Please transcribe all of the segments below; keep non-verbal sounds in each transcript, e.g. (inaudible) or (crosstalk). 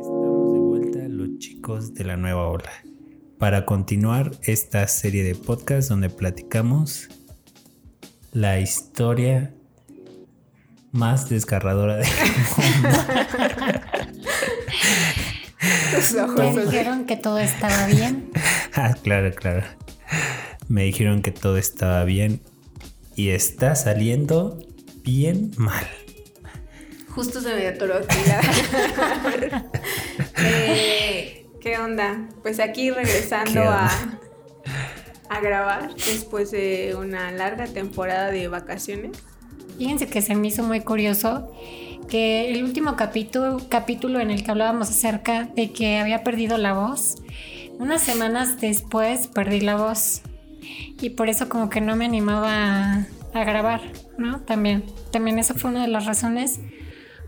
Estamos de vuelta los chicos de la nueva ola para continuar esta serie de podcasts donde platicamos la historia más desgarradora del (laughs) mundo. Me dijeron que todo estaba bien. (laughs) ah, claro, claro. Me dijeron que todo estaba bien y está saliendo bien mal. Justo se me atoró aquí la... (laughs) eh, ¿Qué onda? Pues aquí regresando a, a grabar después de una larga temporada de vacaciones. Fíjense que se me hizo muy curioso que el último capítulo, capítulo en el que hablábamos acerca de que había perdido la voz, unas semanas después perdí la voz y por eso como que no me animaba a, a grabar, ¿no? También, también esa fue una de las razones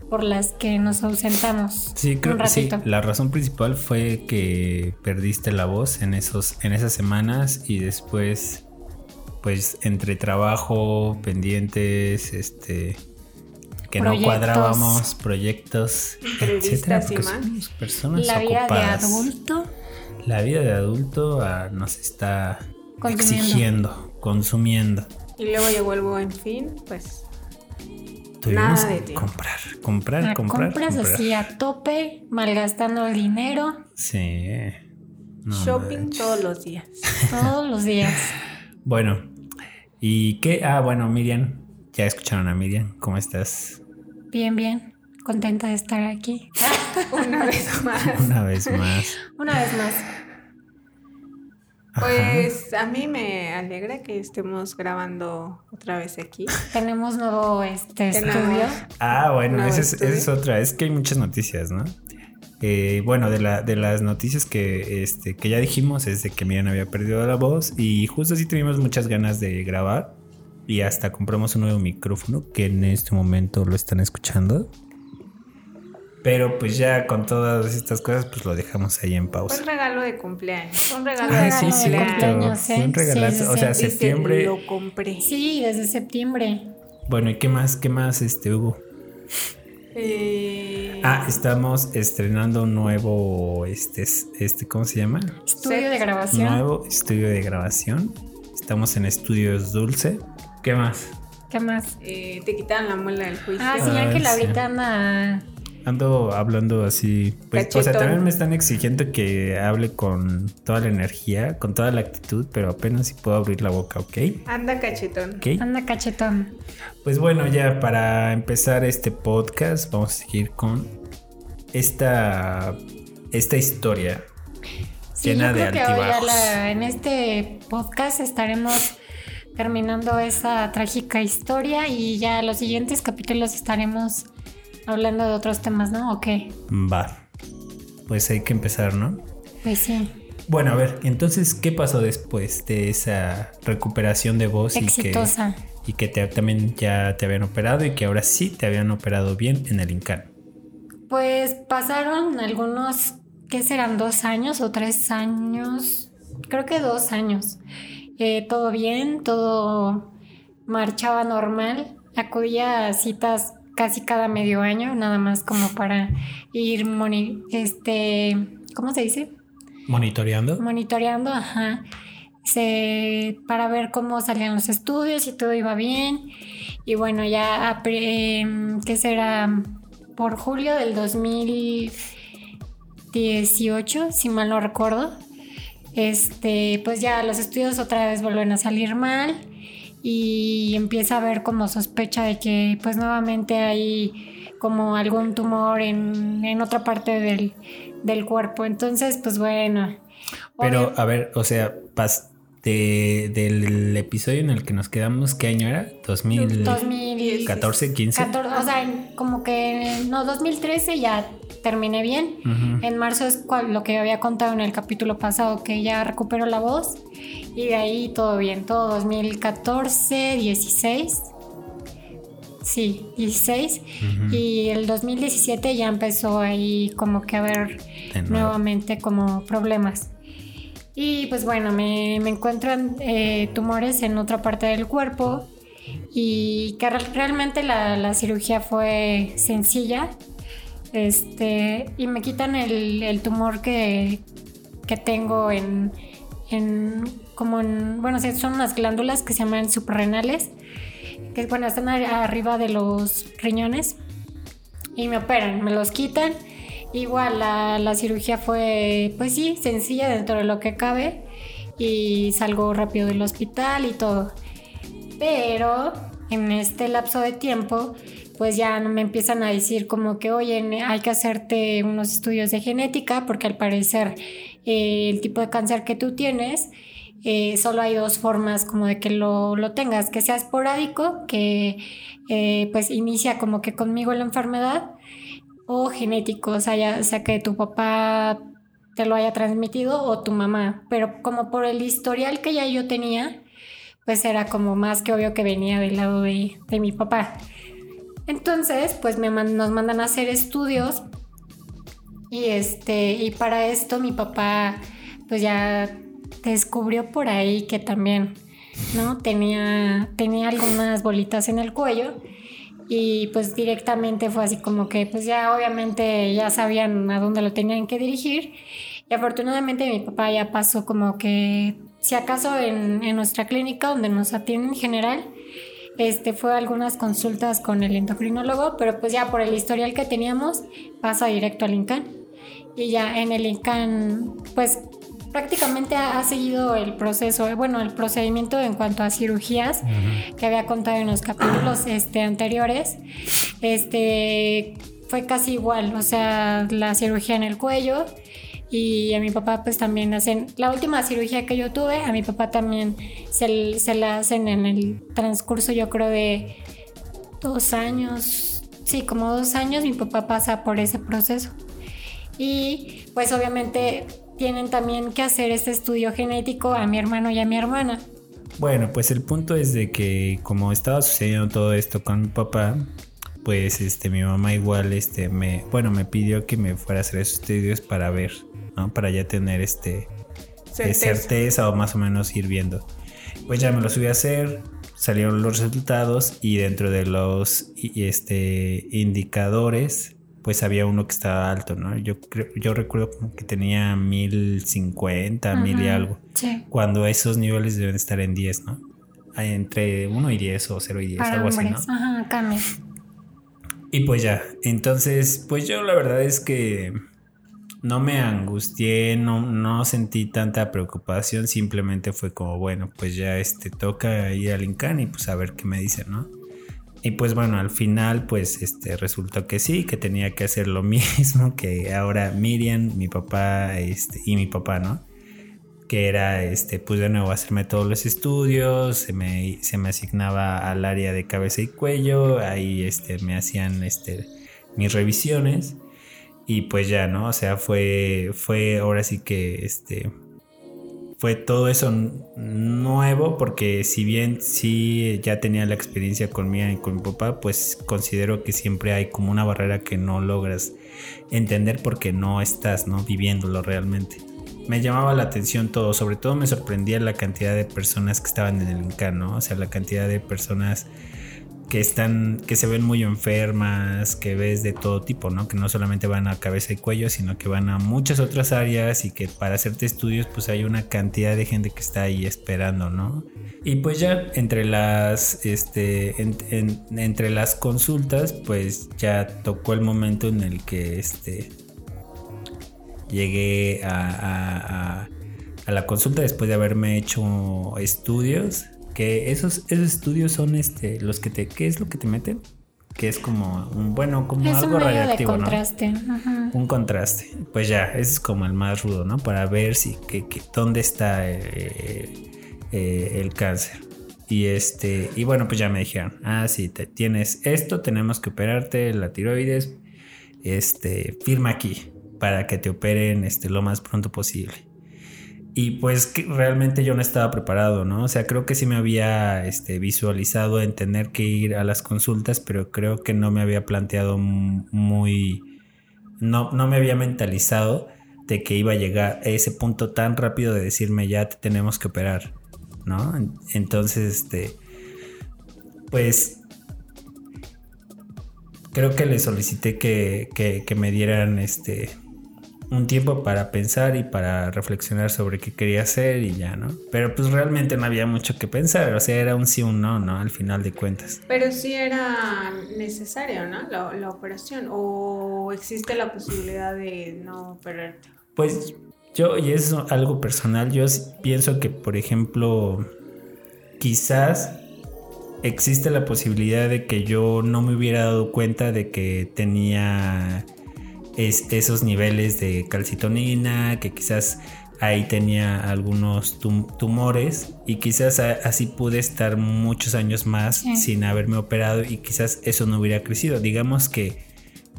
por las que nos ausentamos. Sí, creo que sí. La razón principal fue que perdiste la voz en esos, en esas semanas y después, pues, entre trabajo, pendientes, este, que no cuadrábamos, proyectos, etcétera, porque somos personas La vida ocupadas. de adulto. La vida de adulto ah, nos está Consumiendo. exigiendo, consumiendo. Y luego llegó el buen fin, pues Tuvimos Nada de que tiempo. comprar, comprar, La comprar. compras comprar. así a tope, malgastando el dinero Sí. No shopping manches. todos los días. (laughs) todos los días. Bueno, ¿y qué? Ah, bueno, Miriam, ya escucharon a Miriam, ¿cómo estás? Bien, bien. Contenta de estar aquí. (laughs) Una vez (laughs) más. Una vez más. Una vez más. Pues a mí me alegra que estemos grabando otra vez aquí. Tenemos nuevo este estudio. Ah, bueno, No, esa es, es otra, es que hay muchas noticias, ¿no? Eh, bueno, de, la, de las noticias que, este, que ya dijimos es de que Miriam había perdido la voz y justo así tuvimos muchas ganas de grabar y hasta compramos un nuevo micrófono que en este momento lo están escuchando. Pero pues ya con todas estas cosas pues lo dejamos ahí en pausa. un regalo de cumpleaños. Un regalo Ah, de sí, regalo de cumpleaños. cierto. cumpleaños, Fue un ¿eh? regalazo. Sí, sí, o sea, sí. Septiembre. Lo compré. Sí, desde septiembre. Bueno, ¿y qué más? ¿Qué más este hubo? Eh, Ah, estamos estrenando un nuevo, este, este, ¿cómo se llama? Estudio de grabación. Nuevo estudio de grabación. Estamos en Estudios Dulce. ¿Qué más? ¿Qué más? eh, te quitaron la muela del juicio. Ah, sí, Ah, Ángel sí. ahorita anda. Ando hablando así. Pues, o sea, también me están exigiendo que hable con toda la energía, con toda la actitud, pero apenas si puedo abrir la boca, ¿ok? Anda cachetón. ¿Ok? Anda cachetón. Pues bueno, ya para empezar este podcast, vamos a seguir con esta, esta historia Sí, llena yo de que hoy la- en este podcast estaremos terminando esa trágica historia y ya los siguientes capítulos estaremos hablando de otros temas, ¿no? ¿O qué? Va. Pues hay que empezar, ¿no? Pues sí, Bueno, a ver, entonces, ¿qué pasó después de esa recuperación de voz y que, exitosa. y que te- también ya te habían operado y que ahora sí te habían operado bien en el INCAN? Pues pasaron algunos, ¿qué serán? ¿Dos años o tres años? Creo que dos años. Eh, todo bien, todo marchaba normal. Acudía a citas casi cada medio año, nada más como para ir, moni- este, ¿cómo se dice? ¿Monitoreando? monitoreando, ajá, se, para ver cómo salían los estudios y todo iba bien. Y bueno, ya, a em, ¿qué será? Por julio del 2018, si mal no recuerdo, este, pues ya los estudios otra vez vuelven a salir mal y empieza a haber como sospecha de que pues nuevamente hay como algún tumor en, en otra parte del, del cuerpo. Entonces, pues bueno. Pero, obvio- a ver, o sea, pas de- del episodio en el que nos quedamos, ¿qué año era? 2014, 2014, 15. o sea, como que no, 2013 ya terminé bien. En marzo es cual- lo que había contado en el capítulo pasado, que ya recuperó la voz. Y de ahí todo bien, todo 2014, 16. Sí, 16. Ujú. Y el 2017 ya empezó ahí como que a nuevo. nuevamente como problemas. Y pues bueno, me, me encuentran eh, tumores en otra parte del cuerpo y que re- realmente la, la cirugía fue sencilla. Este, y me quitan el, tumor que, que tengo en, en, como en, bueno, son unas glándulas que se llaman suprarrenales, que bueno, están arriba de los riñones y me operan, me los quitan. Igual la, la cirugía fue, pues sí, sencilla dentro de lo que cabe y salgo rápido del hospital y todo. Pero en este lapso de tiempo, pues ya me empiezan a decir como que, oye, hay que hacerte unos estudios de genética porque al parecer eh, el tipo de cáncer que tú tienes, eh, solo hay dos formas como de que lo, tengas, que sea esporádico, que eh, pues inicia como que conmigo la enfermedad, o genético, o sea, ya sea que tu papá te lo haya transmitido o tu mamá, pero como por el historial que ya yo tenía, pues era como más que obvio que venía del lado de, mi papá. Entonces, pues me nos mandan a hacer estudios y este, y para esto mi papá pues ya descubrió por ahí que también, ¿no? Tenía, tenía algunas bolitas en el cuello y pues directamente fue así como que pues ya obviamente ya sabían a dónde lo tenían que dirigir y afortunadamente mi papá ya pasó como que si acaso en, nuestra clínica donde nos atienden en general este, fue algunas consultas con el endocrinólogo, pero pues ya por el historial que teníamos pasa directo al INCAN. Y ya en el INCAN, pues prácticamente ha, seguido el proceso, bueno, el procedimiento en cuanto a cirugías que había contado en los capítulos este, anteriores. Este fue casi igual, o sea, la cirugía en el cuello y a mi papá pues también hacen, la última cirugía que yo tuve, a mi papá también se, se la hacen en el transcurso yo creo de dos años, sí, como dos años mi papá pasa por ese proceso. Y pues obviamente tienen también que hacer este estudio genético a mi hermano y a mi hermana. Bueno, pues el punto es de que como estaba sucediendo todo esto con mi papá, pues este mi mamá igual este me bueno, me pidió que me fuera a hacer esos estudios para ver, ¿no? Para ya tener este certeza, o más o menos ir viendo. Pues ya me lo subí a hacer, salieron los resultados y dentro de los este indicadores pues había uno que estaba alto, ¿no? Yo creo, yo recuerdo que tenía 1050, mil y algo. Cuando esos niveles deben estar en 10, ¿no? Entre 1 y 10 o 0 y 10, algo así, ¿no? Ajá, cambia. Y pues ya, entonces, pues yo la verdad es que no me angustié, no, no sentí tanta preocupación, simplemente fue como, bueno, pues ya este toca ir al Incan y pues a ver qué me dicen, ¿no? Y pues bueno, al final pues este resultó que sí, que tenía que hacer lo (laughs) mismo que ahora Miriam, mi papá este, y mi papá, ¿no? Que era este, pues de nuevo hacerme todos los estudios, se me, se me asignaba al área de cabeza y cuello, ahí este, me hacían este, mis revisiones y pues ya, ¿no? O sea, fue, fue ahora sí que este, fue todo eso nuevo porque si bien sí ya tenía la experiencia con mi y con mi papá, pues considero que siempre hay como una barrera que no logras entender porque no estás, ¿no? Viviéndolo realmente. Me llamaba la atención todo, sobre todo me sorprendía la cantidad de personas que estaban en el INCAN, ¿no? O sea, la cantidad de personas que están, que se ven muy enfermas, que ves de todo tipo, ¿no? Que no solamente van a cabeza y cuello, sino que van a muchas otras áreas y que para hacerte estudios, pues hay una cantidad de gente que está ahí esperando, ¿no? Y pues ya entre las, este, entre las consultas, pues ya tocó el momento en el que, este, llegué a la consulta después de haberme hecho estudios que esos, esos estudios son este los que te ¿qué es lo que te meten? Que es como un bueno, como algo un radiactivo, contraste. Un contraste. Pues ya, ese es como el más rudo, ¿no? Para ver si que, dónde está eh, eh, el cáncer. Y este, y bueno, pues ya me dijeron, ah, sí, te, tienes esto, tenemos que operarte la tiroides. Este, firma aquí para que te operen este, lo más pronto posible. Y pues que realmente yo no estaba preparado, ¿no? O sea, creo que sí me había este, visualizado en tener que ir a las consultas, pero creo que no me había planteado muy... No, no me había mentalizado de que iba a llegar a ese punto tan rápido de decirme ya te tenemos que operar, ¿no? Entonces, este... Pues creo que le solicité que, que, me dieran este un tiempo para pensar y para reflexionar sobre qué quería hacer y ya, ¿no? Pero pues realmente no había mucho que pensar, o sea, era un sí o un no, ¿no? Al final de cuentas. Pero sí era necesario, ¿no? La, la operación, o existe la posibilidad de no operarte. Pues yo, y es algo personal, yo pienso que, por ejemplo, quizás existe la posibilidad de que yo no me hubiera dado cuenta de que tenía esos niveles de calcitonina, que quizás ahí tenía algunos tumores y quizás así pude estar muchos años más sin haberme operado y quizás eso no hubiera crecido. Digamos que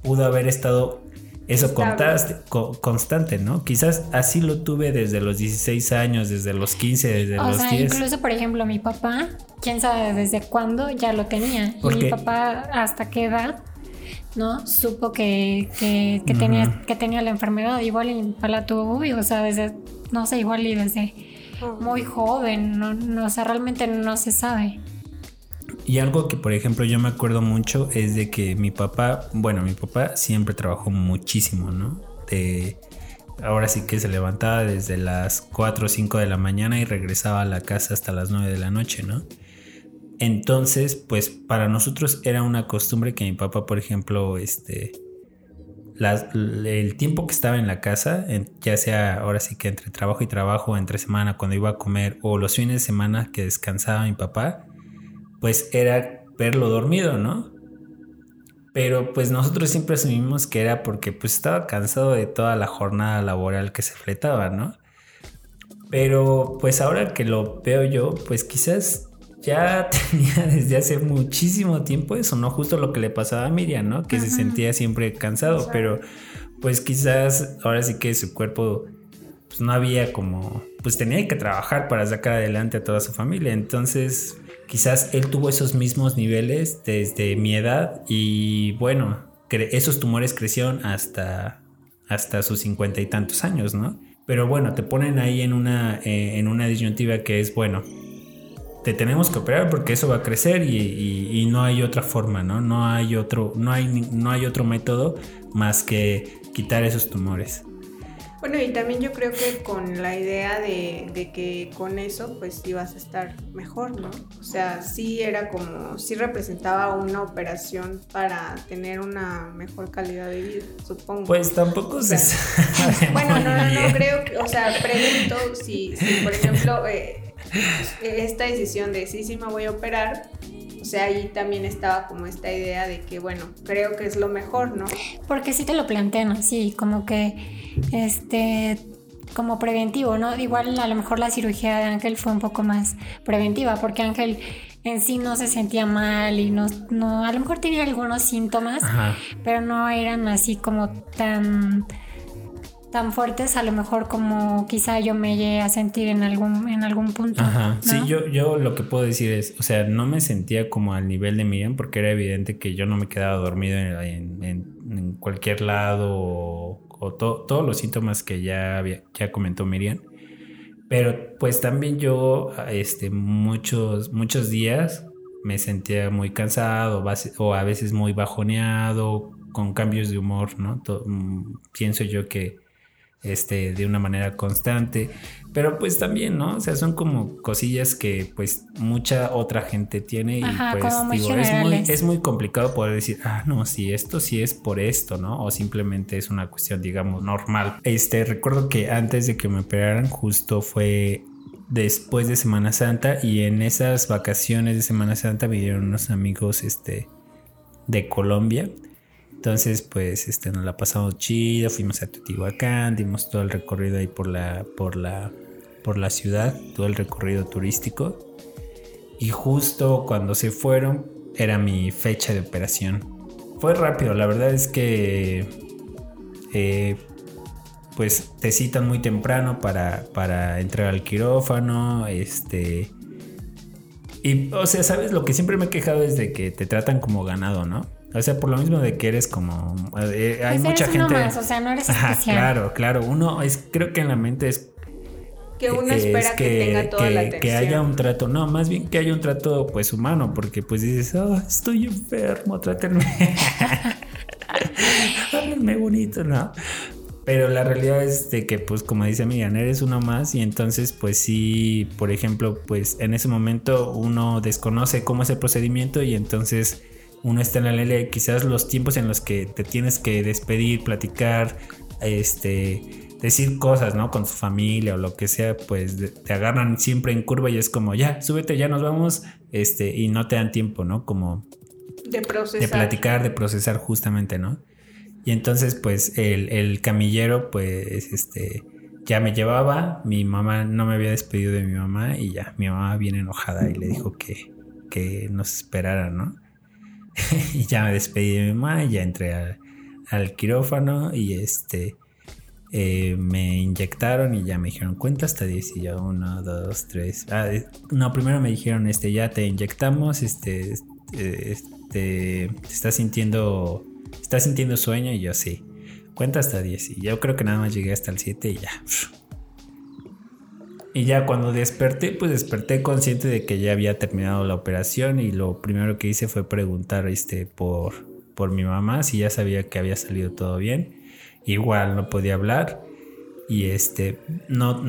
pudo haber estado eso contaste, constante, ¿no? Quizás así lo tuve desde los 16 años, desde los 15, desde los sea, Incluso, por ejemplo, mi papá, quién sabe desde cuándo ya lo tenía. Y mi papá, hasta qué edad, ¿no? Supo que, que, tenía, que tenía la enfermedad. Igual y la tuvo, o sea, desde, no sé, igual y desde muy joven, no, no, o sea, realmente no se sabe. Y algo que, por ejemplo, yo me acuerdo mucho es de que mi papá, bueno, mi papá siempre trabajó muchísimo, ¿no? De, ahora sí que se levantaba desde las 4 o 5 de la mañana y regresaba a la casa hasta las 9 de la noche, ¿no? Entonces, pues para nosotros era una costumbre que mi papá, por ejemplo, este, el tiempo que estaba en la casa, ya sea ahora sí que entre trabajo y trabajo, entre semana, cuando iba a comer, o los fines de semana que descansaba mi papá, pues era verlo dormido, ¿no? Pero pues nosotros siempre asumimos que era porque pues estaba cansado de toda la jornada laboral que se fletaba, ¿no? Pero pues ahora que lo veo yo, pues quizás ya (laughs) tenía desde hace muchísimo tiempo eso, ¿no? Justo lo que le pasaba a Miriam, ¿no? Que se sentía siempre cansado, pero pues quizás ahora sí que su cuerpo pues no había como, pues tenía que trabajar para sacar adelante a toda su familia, entonces quizás él tuvo esos mismos niveles desde mi edad y bueno, esos tumores crecieron hasta, hasta sus cincuenta y tantos años, ¿no? Pero bueno, te ponen ahí en una, eh, en una disyuntiva que es, bueno, te tenemos que operar porque eso va a crecer y, no hay otra forma, ¿no? No hay otro, no hay, no hay otro método más que quitar esos tumores. Bueno, y también yo creo que con la idea de, que con eso pues ibas a estar mejor, ¿no? O sea, sí era como, sí representaba una operación para tener una mejor calidad de vida, supongo. Pues tampoco se (laughs) Bueno, no, no, no, creo que, o sea, pregunto si, si por ejemplo, eh, (laughs) esta decisión de sí, sí me voy a operar, o sea, ahí también estaba como esta idea de que, bueno, creo que es lo mejor, ¿no? Porque sí te lo plantean así, como que, este, como preventivo, ¿no? Igual a lo mejor la cirugía de Ángel fue un poco más preventiva, porque Ángel en sí no se sentía mal y no, no a lo mejor tenía algunos síntomas, pero no eran así como tan tan fuertes a lo mejor como quizá yo me llegué a sentir en algún, en algún punto. Ajá, sí, yo, yo lo que puedo decir es, o sea, no me sentía como al nivel de Miriam porque era evidente que yo no me quedaba dormido en, en, cualquier lado o, todos los síntomas que ya, había, ya comentó Miriam. Pero pues también yo, este, muchos, muchos días me sentía muy cansado o a veces muy bajoneado, con cambios de humor, ¿no? Mm, pienso yo que este, de una manera constante. Pero pues también, ¿no? O sea, son como cosillas que pues mucha otra gente tiene y pues digo, es muy, es muy complicado poder decir, ah, no, si esto sí es por esto, ¿no? O simplemente es una cuestión, digamos, normal. Este, recuerdo que antes de que me operaran, justo fue después de Semana Santa y en esas vacaciones de Semana Santa vinieron unos amigos, este, de Colombia entonces, pues, este, nos la pasamos chido, fuimos a Teotihuacán, dimos todo el recorrido ahí por la, por la, por la ciudad, todo el recorrido turístico. Y justo cuando se fueron, era mi fecha de operación. Fue rápido, la verdad es que, eh, pues, te citan muy temprano para, para entrar al quirófano, este... Y, o sea, ¿sabes? Lo que siempre me he quejado es de que te tratan como ganado, ¿no? O sea, por lo mismo de que eres como. Eh, hay pues mucha gente. o sea, no eres especial. claro, claro. Uno es. Creo que en la mente es. que uno espera que, tenga toda la atención. Que haya un trato, no, más bien que haya un trato pues humano, porque pues dices, oh, estoy enfermo, trátenme. (laughs) Háblenme bonito, ¿no? Pero la realidad es de que, pues, como dice Miriam, eres uno más y entonces, pues sí, por ejemplo, pues en ese momento uno desconoce cómo es el procedimiento y entonces uno está en la ley, quizás los tiempos en los que te tienes que despedir, platicar, este, decir cosas, ¿no? Con su familia o lo que sea, pues te agarran siempre en curva y es como, ya, súbete, ya nos vamos, este, y no te dan tiempo, ¿no? Como de procesar. De platicar, de procesar justamente, ¿no? Y entonces, pues, el, camillero, pues, este, ya me llevaba, mi mamá no me había despedido de mi mamá y ya, mi mamá viene enojada y le dijo que, que nos esperara, ¿no? (laughs) y ya me despedí de mi mamá ya entré al quirófano y este eh, me inyectaron y ya me dijeron cuenta hasta 10 y yo 1, 2, 3. no, primero me dijeron este ya te inyectamos, este, este, te estás sintiendo, estás sintiendo sueño y yo sí. Cuenta hasta 10 y yo creo que nada más llegué hasta el 7 y ya. Y ya cuando desperté, pues desperté consciente de que ya había terminado la operación y lo primero que hice fue preguntar este, por, por mi mamá si ya sabía que había salido todo bien. Igual no podía hablar y este no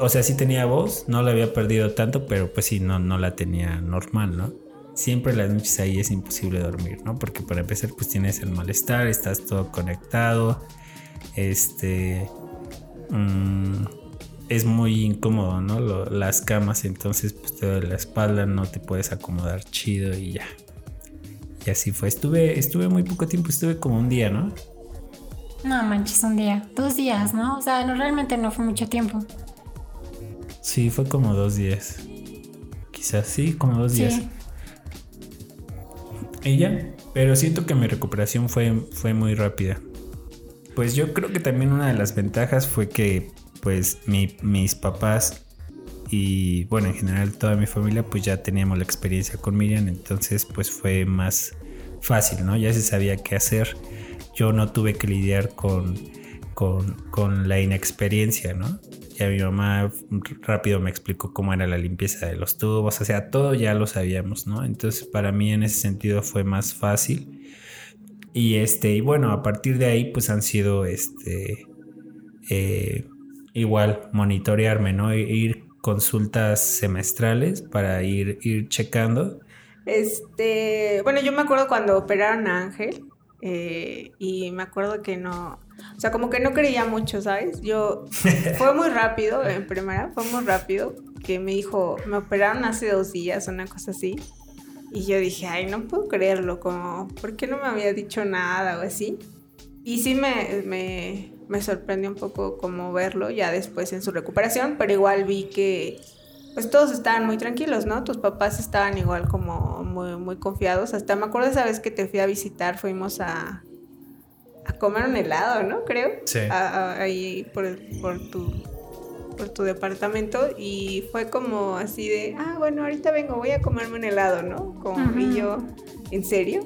o sea sí tenía voz no la había perdido tanto pero pues sí no no la tenía normal no siempre las noches ahí es imposible dormir no porque para empezar pues tienes el malestar estás todo conectado este mm, es muy incómodo no las camas entonces pues te duele la espalda no te puedes acomodar chido y ya y así fue estuve estuve muy poco tiempo estuve como un día no no manches, un día. Dos días, ¿no? O sea, no, realmente no fue mucho tiempo. Sí, fue como dos días. Quizás sí, como dos días. Ella, pero siento que mi recuperación fue, fue muy rápida. Pues yo creo que también una de las ventajas fue que pues mis papás y bueno en general toda mi familia pues ya teníamos la experiencia con Miriam entonces pues fue más fácil, ¿no? Ya se sabía qué hacer yo no tuve que lidiar con, con, la inexperiencia, ¿no? Ya mi mamá rápido me explicó cómo era la limpieza de los tubos, o sea, todo ya lo sabíamos, ¿no? Entonces para mí en ese sentido fue más fácil. Y este, y bueno, a partir de ahí pues han sido este eh, igual monitorearme, ¿no? E ir consultas semestrales para ir, ir checando. Este, bueno, yo me acuerdo cuando operaron a Ángel, eh, y me acuerdo que no, o sea, como que no creía mucho, ¿sabes? Yo, (laughs) fue muy rápido, en primera, fue muy rápido, que me dijo, me operaron hace dos días, una cosa así. Y yo dije, ay, no puedo creerlo, como, ¿por qué no me había dicho nada o así? Y sí me, me, me sorprendió un poco como verlo ya después en su recuperación, pero igual vi que pues todos estaban muy tranquilos, ¿no? Tus papás estaban igual como muy, muy confiados. Hasta me acuerdo esa vez que te fui a visitar, fuimos a, a comer un helado, ¿no? Creo. Sí. ahí por, por, tu, por tu departamento y fue como así de, ah, bueno, ahorita vengo, voy a comerme un helado, ¿no? Como y yo, ¿en serio?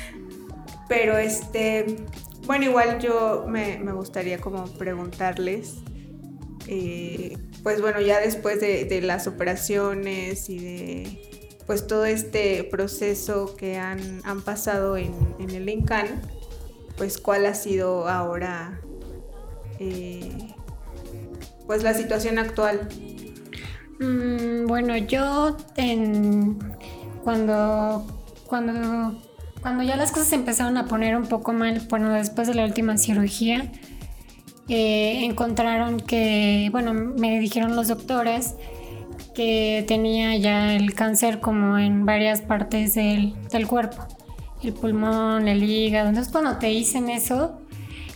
(laughs) Pero este, bueno, igual yo me, gustaría como preguntarles eh, pues bueno, ya después de, las operaciones y de pues todo este proceso que han, pasado en, el ENCAN, pues cuál ha sido ahora eh, pues la situación actual. Mm, bueno, yo en, cuando, cuando, cuando ya las cosas empezaron a poner un poco mal, bueno, después de la última cirugía, encontraron que, bueno, me dijeron los doctores que tenía ya el cáncer como en varias partes del, del cuerpo, el pulmón, el hígado. Entonces cuando te dicen eso,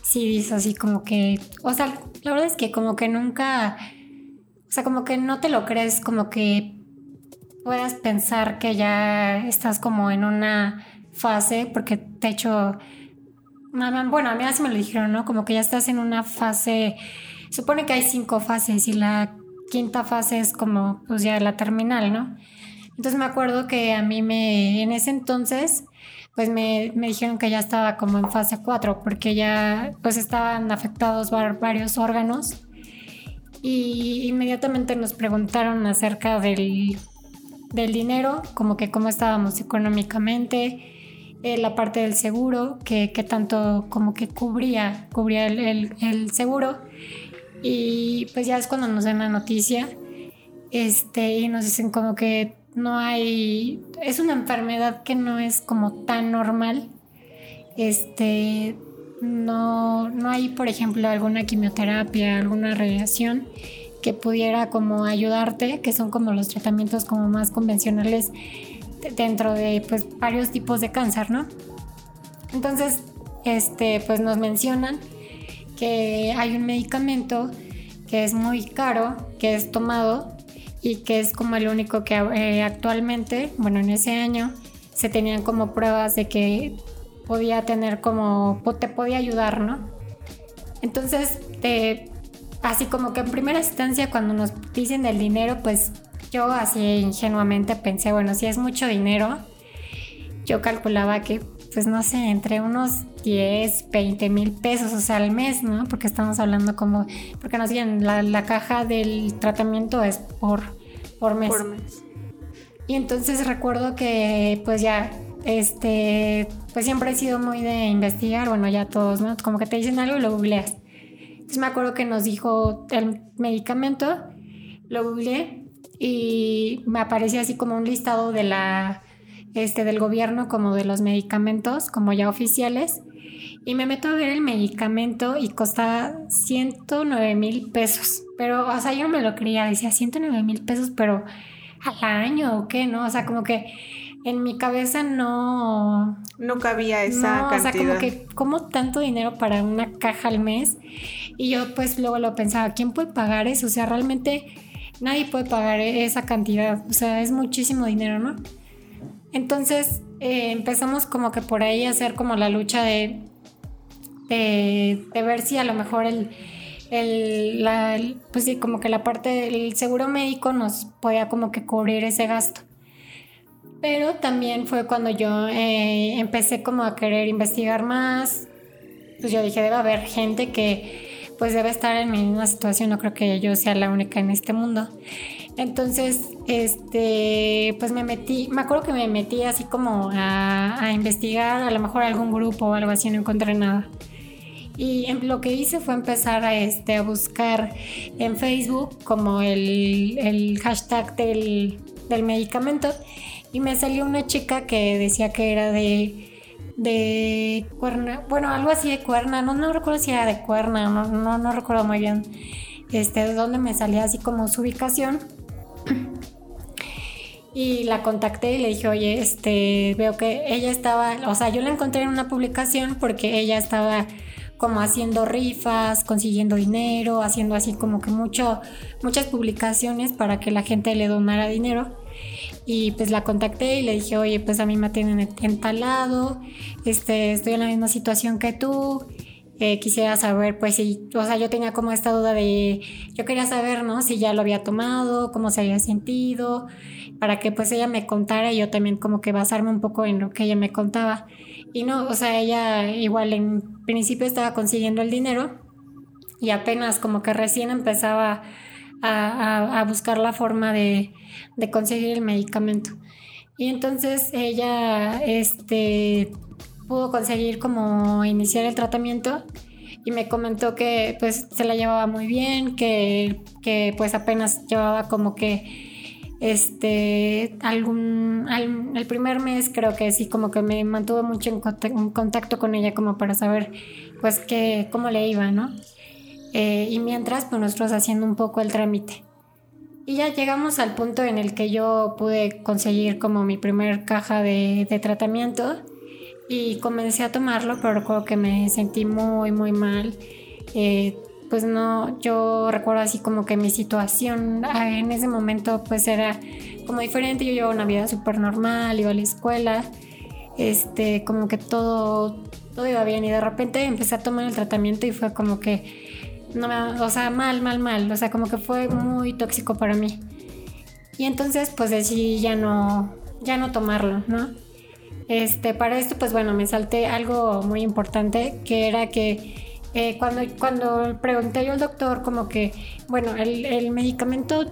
sí dices así como que, o sea, la verdad es que como que nunca, o sea, como que no te lo crees, como que puedas pensar que ya estás como en una fase, porque de hecho bueno, a mí así me lo dijeron, ¿no? Como que ya estás en una fase, supone que hay cinco fases y la quinta fase es como pues ya la terminal, ¿no? Entonces me acuerdo que a mí me, en ese entonces, pues me, me dijeron que ya estaba como en fase 4 porque ya pues estaban afectados varios órganos y inmediatamente nos preguntaron acerca del, del dinero, como que cómo estábamos económicamente, eh, la parte del seguro, que, que, tanto como que cubría, cubría el, el, el, seguro. Y pues ya es cuando nos dan la noticia este, y nos dicen como que no hay, es una enfermedad que no es como tan normal. Este, no, no hay, por ejemplo, alguna quimioterapia, alguna radiación que pudiera como ayudarte, que son como los tratamientos como más convencionales dentro de pues varios tipos de cáncer, ¿no? Entonces, este, pues nos mencionan que hay un medicamento que es muy caro, que es tomado y que es como el único que eh, actualmente, bueno, en ese año se tenían como pruebas de que podía tener como, te podía ayudar, ¿no? Entonces, así como que en primera instancia cuando nos dicen del dinero, pues yo así ingenuamente pensé, bueno, si es mucho dinero, yo calculaba que, pues no sé, entre unos 10, 20 mil pesos, o sea, al mes, ¿no? Porque estamos hablando como, porque no sé, la, la caja del tratamiento es por, por mes. Por mes. Y entonces recuerdo que, pues ya este, pues siempre he sido muy de investigar, bueno, ya todos, ¿no? Como que te dicen algo y lo googleas. Entonces me acuerdo que nos dijo el medicamento, lo googleé y me aparecía así como un listado de la, este, del gobierno, como de los medicamentos, como ya oficiales. Y me meto a ver el medicamento y costaba 109 mil pesos. Pero, o sea, yo no me lo creía, decía 109 mil pesos, pero al año o qué, ¿no? O sea, como que en mi cabeza no... No cabía esa no, cantidad. O sea, como que, ¿cómo tanto dinero para una caja al mes? Y yo pues luego lo pensaba, ¿quién puede pagar eso? O sea, realmente nadie puede pagar esa cantidad. O sea, es muchísimo dinero, ¿no? Entonces eh, empezamos como que por ahí a hacer como la lucha de, de, ver si a lo mejor el, el, la, pues sí, como que la parte del seguro médico nos podía como que cubrir ese gasto. Pero también fue cuando yo eh, empecé como a querer investigar más. Pues yo dije, debe haber gente que pues debe estar en mi misma situación. No creo que yo sea la única en este mundo. Entonces, este, pues me metí, me acuerdo que me metí así como a, investigar, a lo mejor algún grupo o algo así, no encontré nada. Y lo que hice fue empezar a, este, a buscar en Facebook como el, el hashtag del, del medicamento y me salió una chica que decía que era de de Cuerna, bueno, algo así de Cuerna, no, no recuerdo si era de Cuerna, no, no, no recuerdo muy bien este, de dónde me salía así como su ubicación. Y la contacté y le dije, oye, este, veo que ella estaba, o sea, yo la encontré en una publicación porque ella estaba como haciendo rifas, consiguiendo dinero, haciendo así como que mucho, muchas publicaciones para que la gente le donara dinero. Y pues la contacté y le dije, oye, pues a mí me tienen entalado, este, estoy en la misma situación que tú. Eh, quisiera saber, pues si, o sea, yo tenía como esta duda de, yo quería saber, ¿no? Si ya lo había tomado, cómo se había sentido, para que pues ella me contara y yo también como que basarme un poco en lo que ella me contaba. Y no, o sea, ella igual en principio estaba consiguiendo el dinero y apenas como que recién empezaba a, buscar la forma de, conseguir el medicamento. Y entonces ella este, pudo conseguir como iniciar el tratamiento y me comentó que pues se la llevaba muy bien, que, que pues apenas llevaba como que este algún el primer mes creo que sí como que me mantuvo mucho en contacto, con ella como para saber pues que cómo le iba no eh, y mientras, pues nosotros haciendo un poco el trámite. Y ya llegamos al punto en el que yo pude conseguir como mi primer caja de, tratamiento y comencé a tomarlo, pero recuerdo que me sentí muy, muy mal. Eh, pues no, yo recuerdo así como que mi situación ah, en ese momento pues era como diferente, yo llevaba una vida súper normal, iba a la escuela, este, como que todo, todo iba bien y de repente empecé a tomar el tratamiento y fue como que no me, o sea, mal, mal, mal, o sea, como que fue muy tóxico para mí. Y entonces pues decidí ya no, ya no tomarlo, ¿no? Este, para esto pues bueno, me salté algo muy importante que era que eh, cuando, pregunté yo al doctor, como que, bueno, el, el medicamento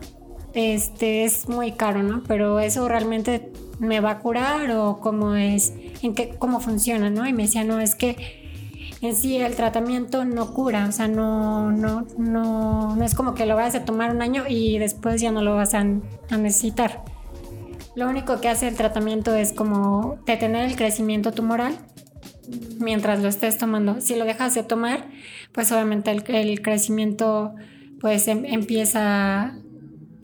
este, es muy caro, ¿no? Pero eso realmente me va a curar o cómo es, en qué, cómo funciona, ¿no? Y me decía, no, es que en sí el tratamiento no cura, o sea, no, no, no, no es como que lo vayas a tomar un año y después ya no lo vas a, a necesitar. Lo único que hace el tratamiento es como detener el crecimiento tumoral mientras lo estés tomando. Si lo dejas de tomar, pues obviamente el, el crecimiento pues em, empieza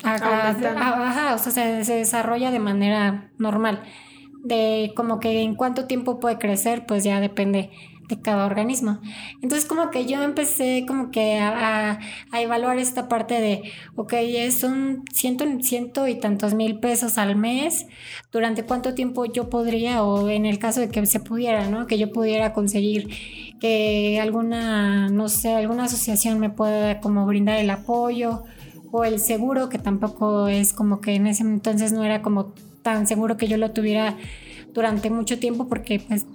a, a, o sea, se, se, desarrolla de manera normal. De como que en cuánto tiempo puede crecer, pues ya depende de cada organismo. Entonces como que yo empecé como que a, evaluar esta parte de, ok, es un ciento, ciento y tantos mil pesos al mes, durante cuánto tiempo yo podría, o en el caso de que se pudiera, ¿no? Que yo pudiera conseguir que alguna, no sé, alguna asociación me pueda como brindar el apoyo o el seguro, que tampoco es como que en ese entonces no era como tan seguro que yo lo tuviera durante mucho tiempo porque pues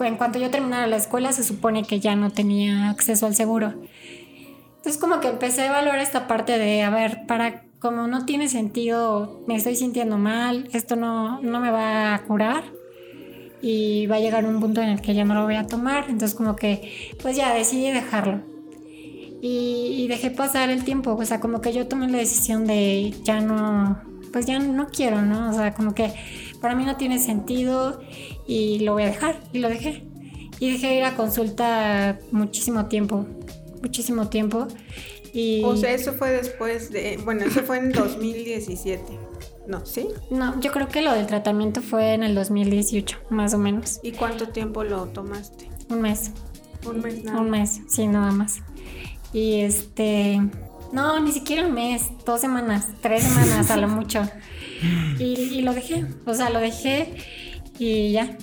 en cuanto yo terminara la escuela se supone que ya no tenía acceso al seguro. Entonces como que empecé a evaluar esta parte de, a ver, para como no tiene sentido, me estoy sintiendo mal, esto no, no me va a curar y va a llegar un punto en el que ya no lo voy a tomar. Entonces como que pues ya decidí dejarlo. Y, y dejé pasar el tiempo, o sea, como que yo tomé la decisión de ya no, pues ya no quiero, ¿no? O sea, como que para mí no tiene sentido y lo voy a dejar y lo dejé. Y dejé ir a consulta muchísimo tiempo, muchísimo tiempo. Y... O sea, eso fue después de, bueno, eso fue en 2017. No, ¿sí? No, yo creo que lo del tratamiento fue en el 2018, más o menos. ¿Y cuánto tiempo lo tomaste? Un mes. Un mes nada. Un mes, sí, nada más. Y este, no, ni siquiera un mes, dos semanas, tres semanas a lo (laughs) mucho. Y, y, lo dejé, o sea, lo dejé y ya.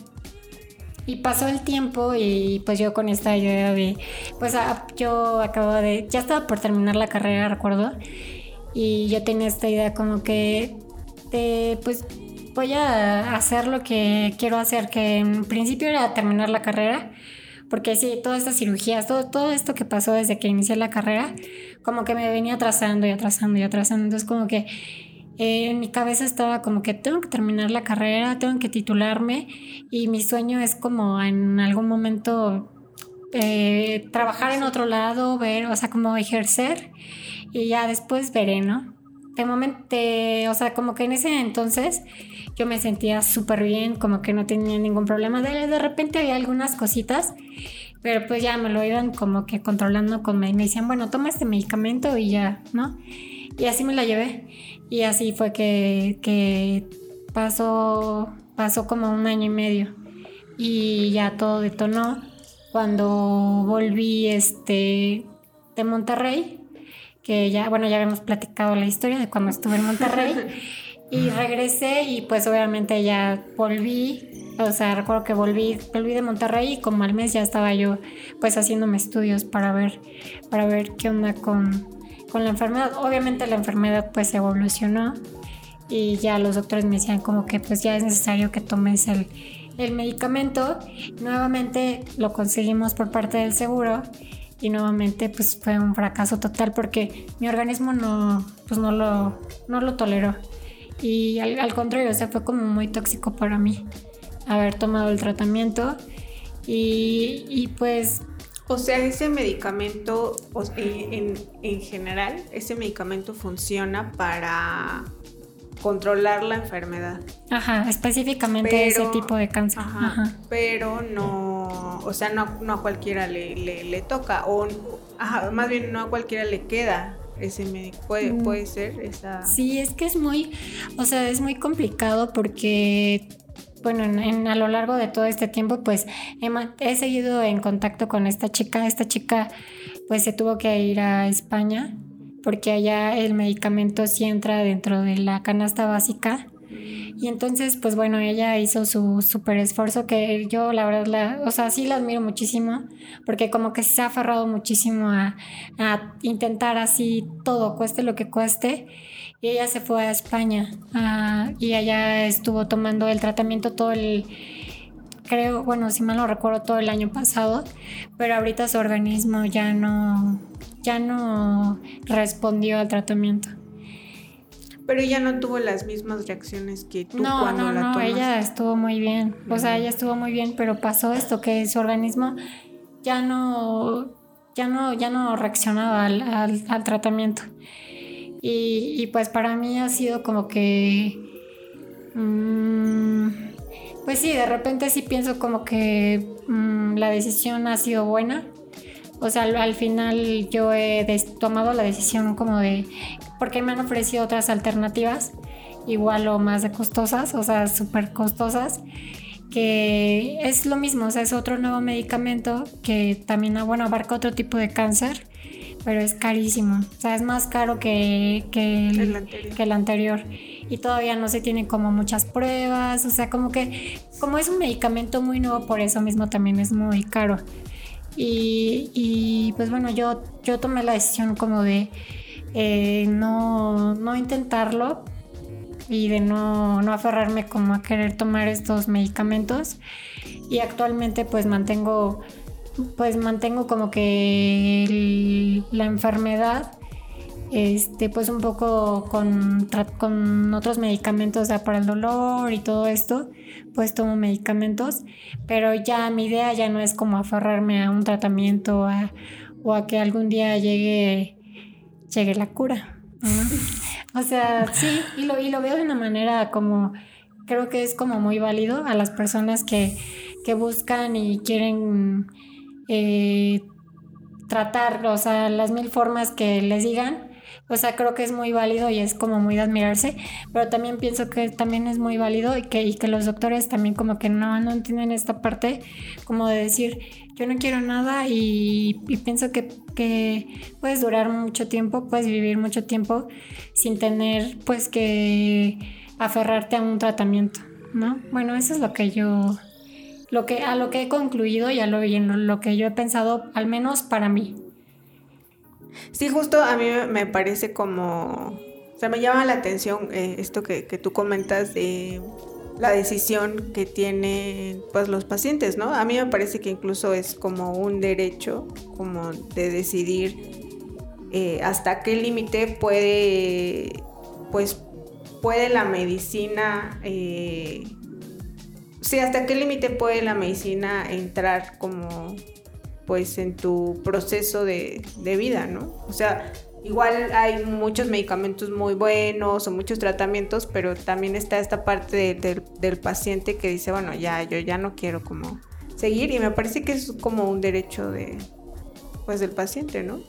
Y pasó el tiempo y pues yo con esta idea de, pues yo acabo de, ya estaba por terminar la carrera, recuerdo, y yo tenía esta idea como que, de, pues voy a hacer lo que quiero hacer, que en principio era terminar la carrera, porque sí, todas estas cirugías, todo, todo esto que pasó desde que inicié la carrera, como que me venía atrasando y atrasando y atrasando, entonces como que eh, en mi cabeza estaba como que tengo que terminar la carrera, tengo que titularme y mi sueño es como en algún momento eh, trabajar en otro lado, ver, o sea, como ejercer y ya después veré, ¿no? De momento, o sea, como que en ese entonces yo me sentía súper bien, como que no tenía ningún problema. De, de repente había algunas cositas, pero pues ya me lo iban como que controlando con me, me decían, bueno, toma este medicamento y ya, ¿no? Y así me la llevé. Y así fue que, que pasó, pasó como un año y medio. Y ya todo detonó cuando volví este, de Monterrey, que ya, bueno, ya habíamos platicado la historia de cuando estuve en Monterrey. (laughs) y regresé y pues obviamente ya volví, o sea, recuerdo que volví, volví de Monterrey y como al mes ya estaba yo pues haciéndome estudios para ver, para ver qué onda con, con la enfermedad. Obviamente la enfermedad pues evolucionó y ya los doctores me decían como que pues ya es necesario que tomes el, el medicamento. Nuevamente lo conseguimos por parte del seguro y nuevamente pues fue un fracaso total porque mi organismo no, pues no lo, no lo toleró. Y al, contrario, o sea, fue como muy tóxico para mí haber tomado el tratamiento. Y, y pues o sea, ese medicamento, en, en, general, ese medicamento funciona para controlar la enfermedad. Ajá, específicamente ese tipo de cáncer. Ajá, Pero no, o sea, no, no a cualquiera le, le, le toca, o ajá, más bien no a cualquiera le queda ese médico. Puede, mm. puede ser esa. Sí, es que es muy, o sea, es muy complicado porque bueno, en, a lo largo de todo este tiempo, pues he, he, seguido en contacto con esta chica. Esta chica, pues se tuvo que ir a España porque allá el medicamento sí entra dentro de la canasta básica. Y entonces, pues bueno, ella hizo su súper esfuerzo que yo la verdad, la, o sea, sí la admiro muchísimo, porque como que se ha aferrado muchísimo a, a intentar así todo, cueste lo que cueste y ella se fue a España uh, y allá estuvo tomando el tratamiento todo el creo, bueno, si mal no recuerdo todo el año pasado, pero ahorita su organismo ya no, ya no respondió al tratamiento. Pero ella no tuvo las mismas reacciones que tú no, cuando no, la no, tomas. ella estuvo muy bien. O sea, ella estuvo muy bien, pero pasó esto que su organismo ya no, ya no, ya no reaccionaba al, al- al tratamiento. Y, y pues para mí ha sido como que, mm, pues sí, de repente sí pienso como que mm, la decisión ha sido buena. O sea, al, al final yo he des- tomado la decisión como de, porque me han ofrecido otras alternativas, igual o más de costosas, o sea, súper costosas, que es lo mismo, o sea, es otro nuevo medicamento que también, ah, bueno, abarca otro tipo de cáncer, pero es carísimo, o sea, es más caro que, que el, El anterior. que el anterior. Y todavía no se tienen como muchas pruebas, o sea, como que, como es un medicamento muy nuevo, por eso mismo también es muy caro. Y, y, pues bueno, yo, yo tomé la decisión como de eh, no, no intentarlo y de no, no aferrarme como a querer tomar estos medicamentos. Y actualmente pues mantengo, pues mantengo como que la enfermedad este, pues un poco con, con otros medicamentos para el dolor y todo esto, pues tomo medicamentos, pero ya mi idea ya no es como aferrarme a un tratamiento a- o a que algún día llegue, llegue la cura. O sea, sí, y lo, y lo veo de una manera como, creo que es como muy válido a las personas que, que buscan y quieren eh, tratar, o sea, las mil formas que les digan. O sea, creo que es muy válido y es como muy de admirarse, pero también pienso que también es muy válido y que, y que los doctores también como que no, no entienden esta parte como de decir, yo no quiero nada y, pienso que, puedes durar mucho tiempo, puedes vivir mucho tiempo sin tener pues que aferrarte a un tratamiento, ¿no? Bueno, eso es lo que yo, lo que, a lo que he concluido y a lo, y lo que yo he pensado, al menos para mí. Sí, justo a mí me- me parece como, o sea, me llama la atención eh, esto que, que tú comentas de la decisión que tienen pues los pacientes, ¿no? A mí me parece que incluso es como un derecho, como de decidir eh, hasta qué límite puede, pues, puede la medicina, eh, sí, hasta qué límite puede la medicina entrar como pues en tu proceso de, de vida, ¿no? O sea, igual hay muchos medicamentos muy buenos o muchos tratamientos, pero también está esta parte de- del- del paciente que dice, bueno, ya, yo ya no quiero como seguir y me parece que es como un derecho de, pues del paciente, ¿no?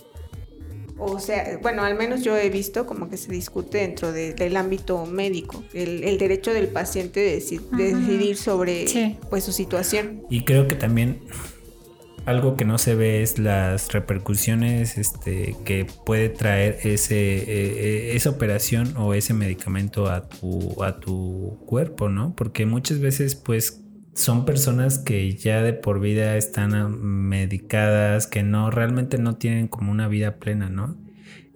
O sea, bueno, al menos yo he visto como que se discute dentro de- del ámbito médico, el, el derecho del paciente de, deci- decidir sobre Sí. pues su situación. Y creo que también algo que no se ve es las repercusiones este, que puede traer ese, eh, eh, esa operación o ese medicamento a tu, a tu cuerpo, ¿no? Porque muchas veces pues son personas que ya de por vida están medicadas, que no realmente no tienen como una vida plena, ¿no?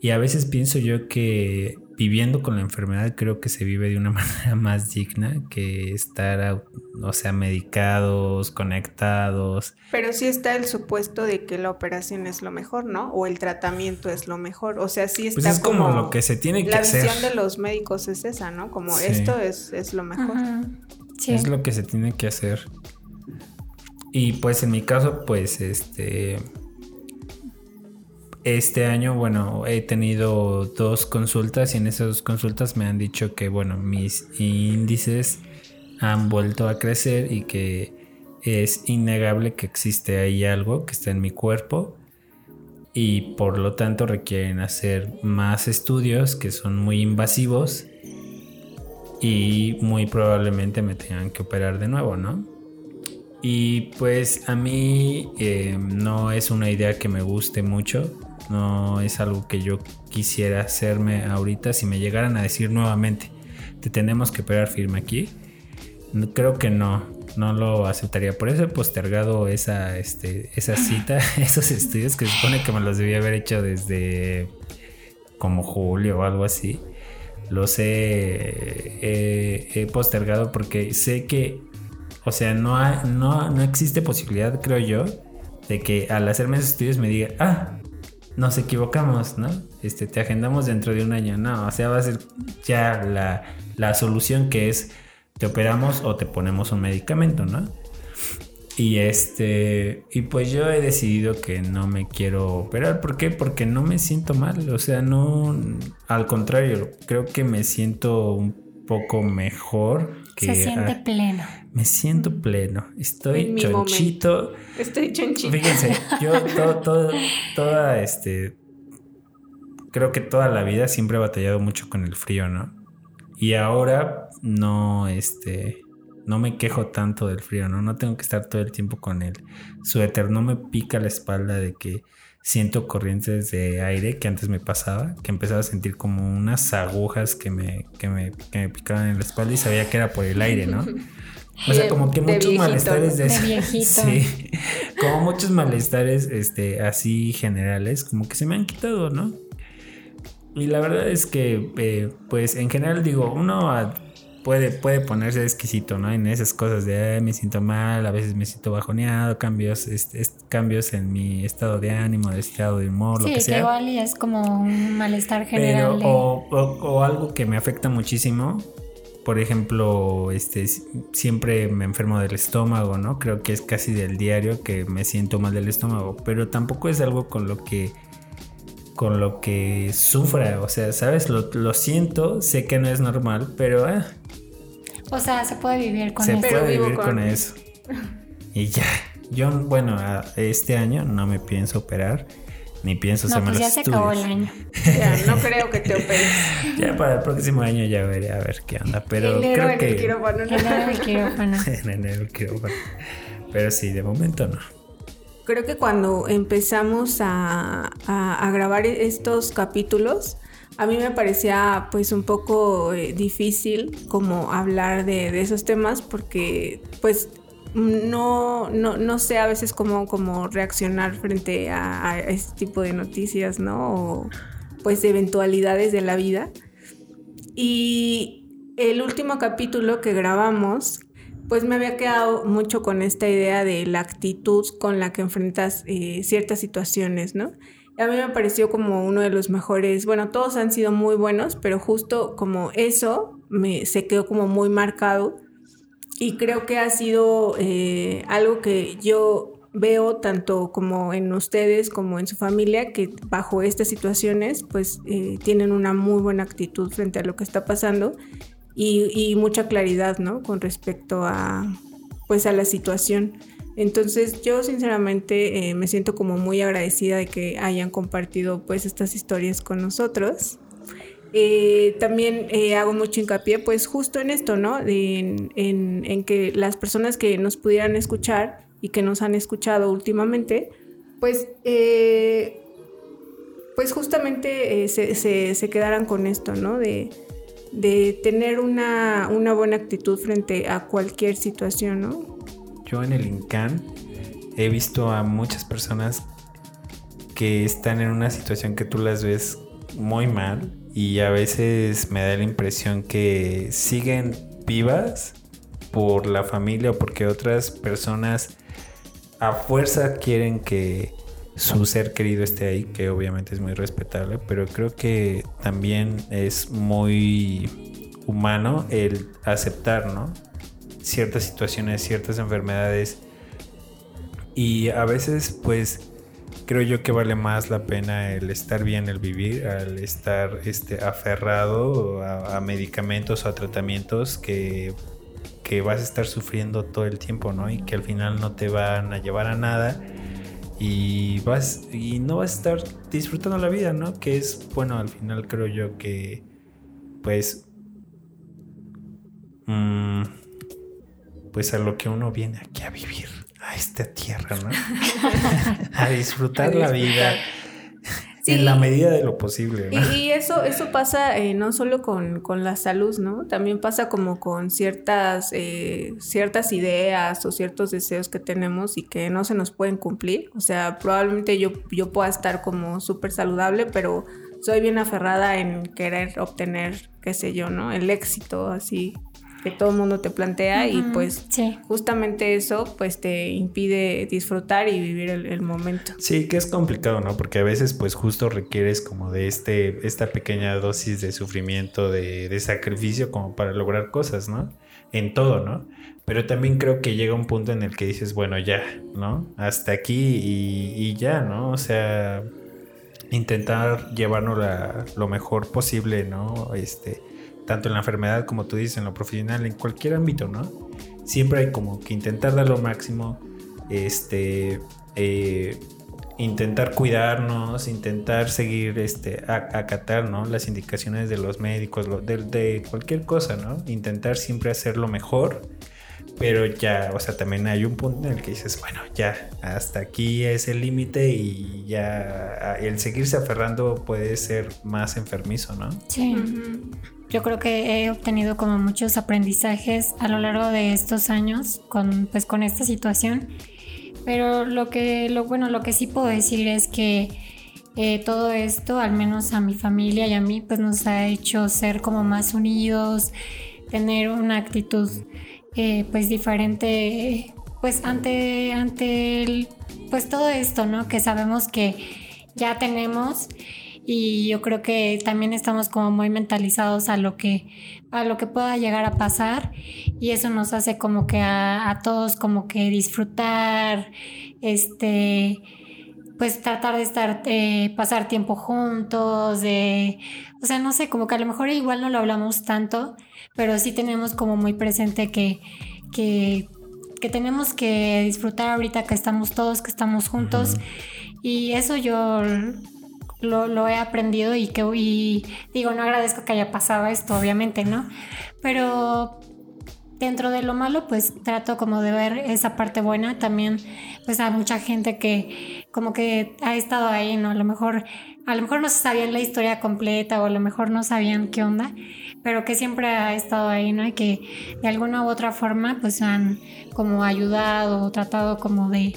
Y a veces pienso yo que viviendo con la enfermedad creo que se vive de una (laughs) manera más digna que estar, o sea, medicados, conectados. Pero sí está el supuesto de que la operación es lo mejor, ¿no? O el tratamiento es lo mejor. O sea, sí está Pues es como, lo que se tiene que la hacer. visión de los médicos es esa, ¿no? Como Sí. esto es, es lo mejor. Sí. Es lo que se tiene que hacer. Y pues en mi caso, pues este. Este año, bueno, he tenido dos consultas y en esas dos consultas me han dicho que, bueno, mis índices han vuelto a crecer y que es innegable que existe ahí algo que está en mi cuerpo y por lo tanto requieren hacer más estudios que son muy invasivos y muy probablemente me tengan que operar de nuevo, ¿no? Y pues a mí eh, no es una idea que me guste mucho, no es algo que yo quisiera hacerme ahorita si me llegaran a decir nuevamente, te tenemos que operar firme aquí. Creo que no, no lo aceptaría. Por eso he postergado esa, este, esa cita, (laughs) esos estudios que se supone que me los debía haber hecho desde como julio o algo así. Los he, postergado porque sé que, O sea, no, hay, no, no existe posibilidad, creo yo, de que al hacerme esos estudios me diga, ah, nos equivocamos, ¿no? Este, te agendamos dentro de un año. No, o sea, va a ser ya la, la solución que es te operamos o te ponemos un medicamento, ¿no? Y este, y pues yo he decidido que no me quiero operar. ¿Por qué? Porque no me siento mal. O sea, no, al contrario, creo que me siento un poco mejor. Que, Se siente pleno. Me siento pleno. Estoy chonchito. Estoy chonchito. Fíjense, yo todo, todo, toda este. Creo que toda la vida siempre he batallado mucho con el frío, ¿no? Y ahora no, este no me quejo tanto del frío, ¿no? No tengo que estar todo el tiempo con el suéter, no me pica la espalda de que siento corrientes de aire que antes me pasaba, que empezaba a sentir como unas agujas que me, que me, que me picaban en la espalda y sabía que era por el aire, ¿no? (laughs) O sea, como que muchos malestares de, de (laughs) Sí. Como muchos malestares este, así generales, como que se me han quitado, ¿no? Y la verdad es que, eh, pues en general digo, uno puede, puede ponerse exquisito, ¿no? En esas cosas de me siento mal, a veces me siento bajoneado, cambios, este, cambios en mi estado de ánimo, de estado de humor, lo que sea. igual y es como un malestar general. o, o, algo que me afecta muchísimo. Por ejemplo, este siempre me enfermo del estómago, ¿no? Creo que es casi del diario que me siento mal del estómago. Pero tampoco es algo con lo que con lo que sufra. O sea, ¿sabes? Lo, lo siento, sé que no es normal, pero ah, o sea, se puede vivir con eso. Se puede vivir con... eso. Y ya. Yo, bueno, este año no me pienso operar. Ni pienso no, hacerme pues ya se acabó el año. Ya, no creo que te operes. (laughs) ya para el próximo año ya veré a ver qué onda. Pero enero creo en que. El quirófano, ¿no? Enero el quirófano. (laughs) en enero el quirófano. Pero sí, de momento no. Creo que cuando empezamos a, grabar estos capítulos, a mí me parecía pues un poco eh, difícil como hablar de, esos temas porque pues no, no, no, sé a veces cómo, cómo reaccionar frente a, a, este tipo de noticias, ¿no? O pues eventualidades de la vida. Y el último capítulo que grabamos, pues me había quedado mucho con esta idea de la actitud con la que enfrentas eh, ciertas situaciones, ¿no? a mí me pareció como uno de los mejores, bueno, todos han sido muy buenos, pero justo como eso me, se quedó como muy marcado y creo que ha sido eh, algo que yo veo tanto como en ustedes como en su familia que bajo estas situaciones pues eh, tienen una muy buena actitud frente a lo que está pasando y, mucha claridad, ¿no? Con respecto a pues a la situación. Entonces yo sinceramente eh, me siento como muy agradecida de que hayan compartido pues estas historias con nosotros. Eh, también eh, hago mucho hincapié pues justo en esto, ¿no? En, en, que las personas que nos pudieran escuchar y que nos han escuchado últimamente, pues, pues justamente se, se, se, quedaran con esto, ¿no? De, de tener una, una buena actitud frente a cualquier situación, ¿no? Yo en el INCAN he visto a muchas personas que están en una situación que tú las ves muy mal y a veces me da la impresión que siguen vivas por la familia o porque otras personas a fuerza quieren que su ser querido esté ahí, que obviamente es muy respetable, pero creo que también es muy humano el aceptar, ¿no? ciertas situaciones, ciertas enfermedades. Y a veces, pues, creo yo que vale más la pena el estar bien, el vivir, al estar este, aferrado a, medicamentos o a tratamientos que, que, vas a estar sufriendo todo el tiempo, ¿no? Y que al final no te van a llevar a nada. Y vas y no vas a estar disfrutando la vida, ¿no? Que es, bueno, al final creo yo que, pues, mmm, pues a lo que uno viene aquí a vivir, a esta tierra, ¿no? (laughs) a disfrutar la vida. En la medida de lo posible. ¿no? Y, eso, eso pasa eh, no solo con, la salud, ¿no? También pasa como con ciertas, eh, ciertas ideas o ciertos deseos que tenemos y que no se nos pueden cumplir. O sea, probablemente yo, yo pueda estar como súper saludable, pero soy bien aferrada en querer obtener, qué sé yo, ¿no? El éxito así que todo el mundo te plantea y pues justamente eso pues te impide disfrutar y vivir el, momento. Sí, que es complicado, ¿no? Porque a veces pues justo requieres como de este, esta pequeña dosis de sufrimiento, de, de sacrificio como para lograr cosas, ¿no? En todo, ¿no? Pero también creo que llega un punto en el que dices, bueno, ya, ¿no? Hasta aquí y, ya, ¿no? O sea, intentar llevarnos lo mejor posible, ¿no? Este, tanto en la enfermedad como tú dices, en lo profesional, en cualquier ámbito, ¿no? Siempre hay como que intentar dar lo máximo, este, eh, intentar cuidarnos, intentar seguir, este, acatar, ¿no? Las indicaciones de los médicos, de, de cualquier cosa, ¿no? Intentar siempre hacer lo mejor pero ya, o sea, también hay un punto en el que dices, bueno, ya, hasta aquí es el límite y ya el seguirse aferrando puede ser más enfermizo, ¿no? Sí. Yo creo que he obtenido como muchos aprendizajes a lo largo de estos años con, pues, con esta situación. Pero lo que, lo, bueno, lo que sí puedo decir es que eh, todo esto, al menos a mi familia y a mí, pues nos ha hecho ser como más unidos, tener una actitud eh, pues diferente, pues ante, ante pues todo esto, ¿no? Que sabemos que ya tenemos y yo creo que también estamos como muy mentalizados a lo que a lo que pueda llegar a pasar y eso nos hace como que a, todos como que disfrutar este pues tratar de estar eh, pasar tiempo juntos de o sea no sé como que a lo mejor igual no lo hablamos tanto pero sí tenemos como muy presente que, que, tenemos que disfrutar ahorita que estamos todos, que estamos juntos. Y eso yo lo, he aprendido y que y digo, no agradezco que haya pasado esto, obviamente, ¿no? Pero dentro de lo malo, pues trato como de ver esa parte buena. También, pues hay mucha gente que como que ha estado ahí, ¿no? A lo mejor, a lo mejor no sabían la historia completa o a lo mejor no sabían qué onda pero que siempre ha estado ahí, ¿no? Y que de alguna u otra forma pues han como ayudado o tratado como de,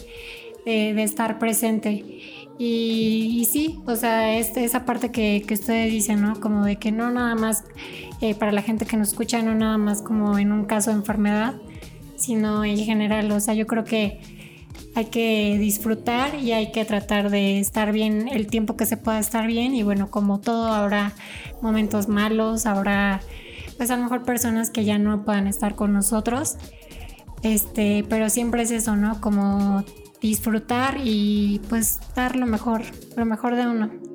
de, estar presente. Y, sí, o sea, este, esa parte que, que, ustedes dicen, ¿no? Como de que no nada más, eh, para la gente que nos escucha, no nada más como en un caso de enfermedad, sino en general, o sea, yo creo que hay que disfrutar y hay que tratar de estar bien el tiempo que se pueda estar bien y bueno, como todo habrá momentos malos, habrá pues a lo mejor personas que ya no puedan estar con nosotros. Este, pero siempre es eso, ¿no? Como disfrutar y pues dar lo mejor, lo mejor de uno.